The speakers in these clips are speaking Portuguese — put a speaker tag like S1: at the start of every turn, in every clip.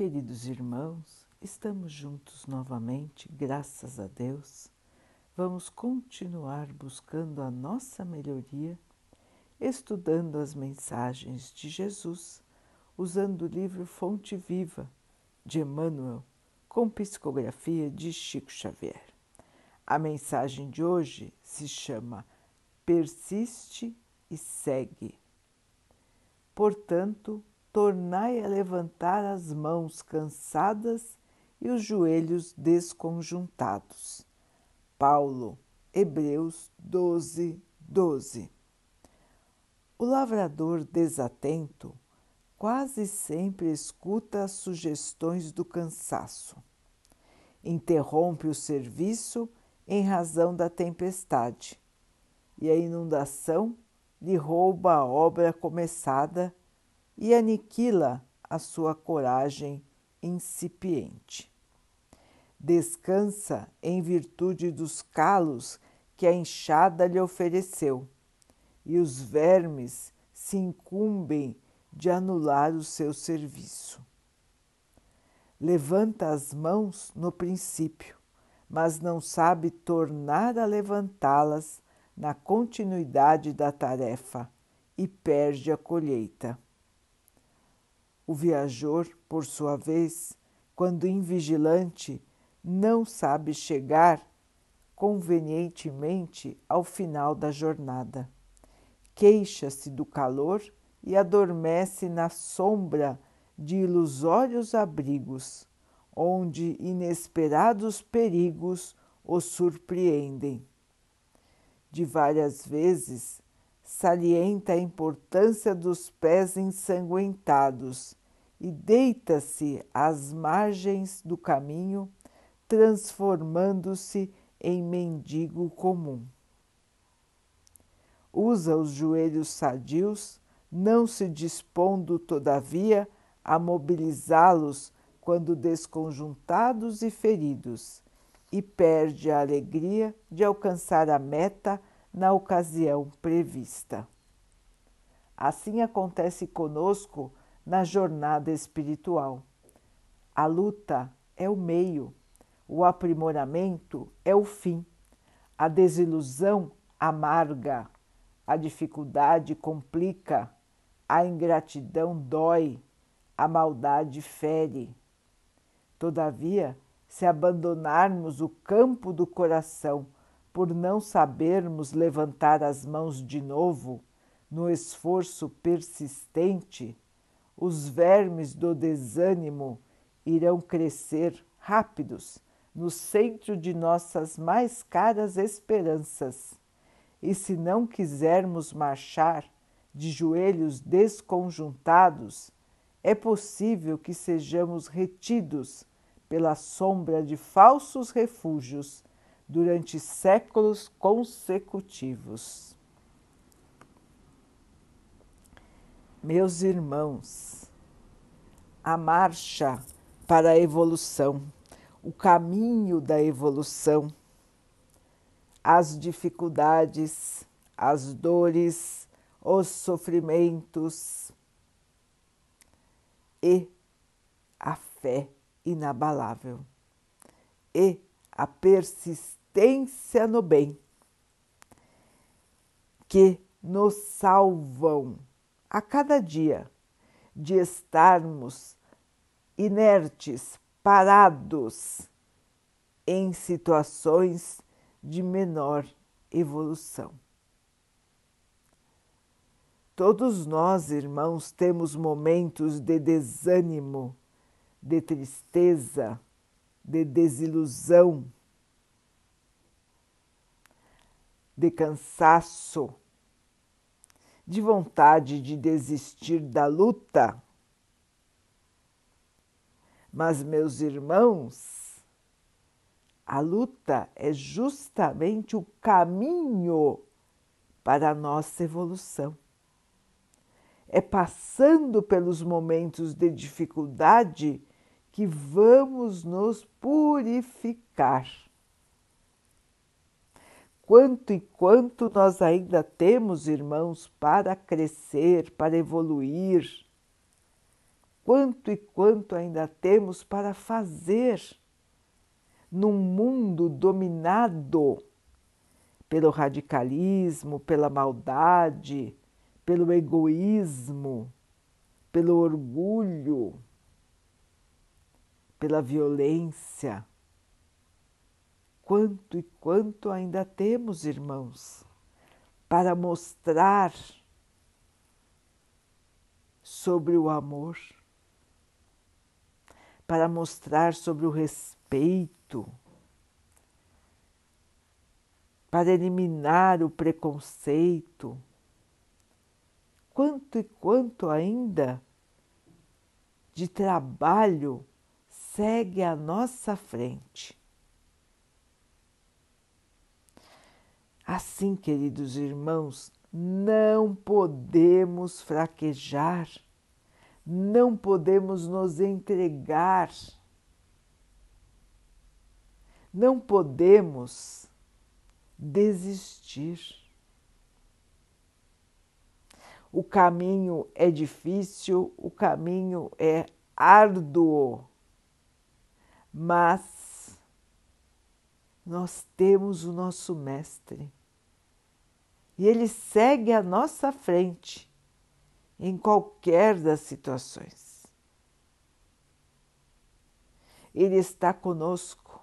S1: Queridos irmãos, estamos juntos novamente, graças a Deus. Vamos continuar buscando a nossa melhoria, estudando as mensagens de Jesus, usando o livro Fonte Viva de Emmanuel, com psicografia de Chico Xavier. A mensagem de hoje se chama Persiste e segue. Portanto, tornai a levantar as mãos cansadas e os joelhos desconjuntados. Paulo, Hebreus 12, 12. O lavrador desatento quase sempre escuta as sugestões do cansaço. Interrompe o serviço em razão da tempestade, e a inundação lhe rouba a obra começada e aniquila a sua coragem incipiente. Descansa em virtude dos calos que a enxada lhe ofereceu, e os vermes se incumbem de anular o seu serviço. Levanta as mãos no princípio, mas não sabe tornar a levantá-las na continuidade da tarefa e perde a colheita. O viajor, por sua vez, quando invigilante, não sabe chegar convenientemente ao final da jornada. Queixa-se do calor e adormece na sombra de ilusórios abrigos, onde inesperados perigos o surpreendem. De várias vezes salienta a importância dos pés ensanguentados e deita-se às margens do caminho, transformando-se em mendigo comum. Usa os joelhos sadios, não se dispondo, todavia, a mobilizá-los quando desconjuntados e feridos, e perde a alegria de alcançar a meta na ocasião prevista. Assim acontece conosco na jornada espiritual. A luta é o meio, o aprimoramento é o fim, a desilusão amarga, a dificuldade complica, a ingratidão dói, a maldade fere. Todavia, se abandonarmos o campo do coração por não sabermos levantar as mãos de novo no esforço persistente, os vermes do desânimo irão crescer rápidos no centro de nossas mais caras esperanças. E se não quisermos marchar de joelhos desconjuntados, é possível que sejamos retidos pela sombra de falsos refúgios durante séculos consecutivos. Meus irmãos, a marcha para a evolução, o caminho da evolução, as dificuldades, as dores, os sofrimentos e a fé inabalável e a persistência no bem que nos salvam a cada dia de estarmos inertes, parados em situações de menor evolução. Todos nós, irmãos, temos momentos de desânimo, de tristeza, de desilusão, de cansaço, de vontade de desistir da luta. Mas, meus irmãos, a luta é justamente o caminho para a nossa evolução. É passando pelos momentos de dificuldade que vamos nos purificar quanto e quanto nós ainda temos, irmãos, para crescer, para evoluir. quanto e quanto ainda temos para fazer num mundo dominado pelo radicalismo, pela maldade, pelo egoísmo, pelo orgulho, pela violência. Quanto e quanto ainda temos, irmãos, para mostrar sobre o amor, para mostrar sobre o respeito, para eliminar o preconceito. Quanto e quanto ainda de trabalho segue à nossa frente. Assim, queridos irmãos, não podemos fraquejar, não podemos nos entregar, não podemos desistir. O caminho é difícil, o caminho é árduo, mas nós temos o nosso Mestre e ele segue à nossa frente em qualquer das situações. Ele está conosco,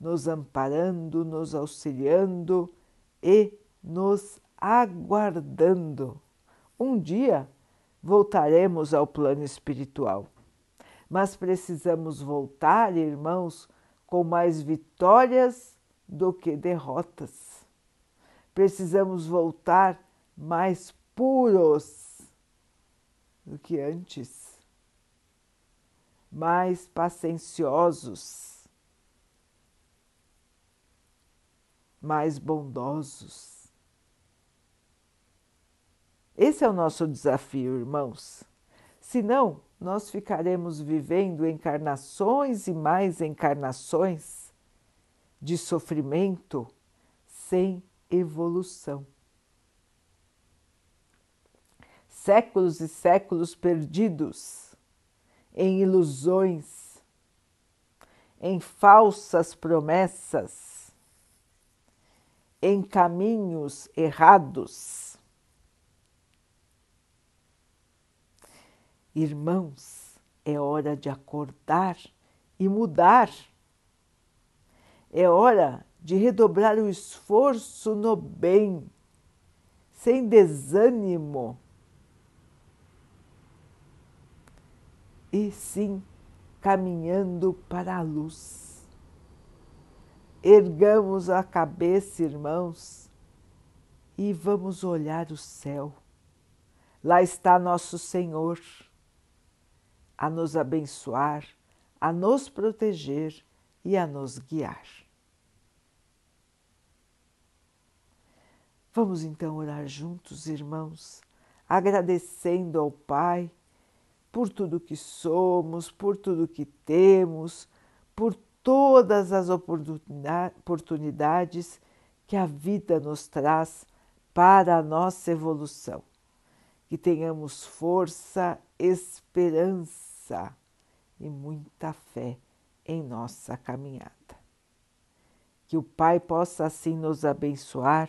S1: nos amparando, nos auxiliando e nos aguardando. Um dia voltaremos ao plano espiritual, mas precisamos voltar, irmãos, com mais vitórias do que derrotas precisamos voltar mais puros do que antes, mais pacienciosos, mais bondosos. Esse é o nosso desafio, irmãos. Senão, nós ficaremos vivendo encarnações e mais encarnações de sofrimento sem evolução. Séculos e séculos perdidos em ilusões, em falsas promessas, em caminhos errados. Irmãos, é hora de acordar e mudar. É hora de redobrar o esforço no bem, sem desânimo, e sim caminhando para a luz. Ergamos a cabeça, irmãos, e vamos olhar o céu. Lá está nosso Senhor a nos abençoar, a nos proteger e a nos guiar. Vamos então orar juntos, irmãos, agradecendo ao Pai por tudo que somos, por tudo que temos, por todas as oportunidades que a vida nos traz para a nossa evolução. Que tenhamos força, esperança e muita fé em nossa caminhada. Que o Pai possa assim nos abençoar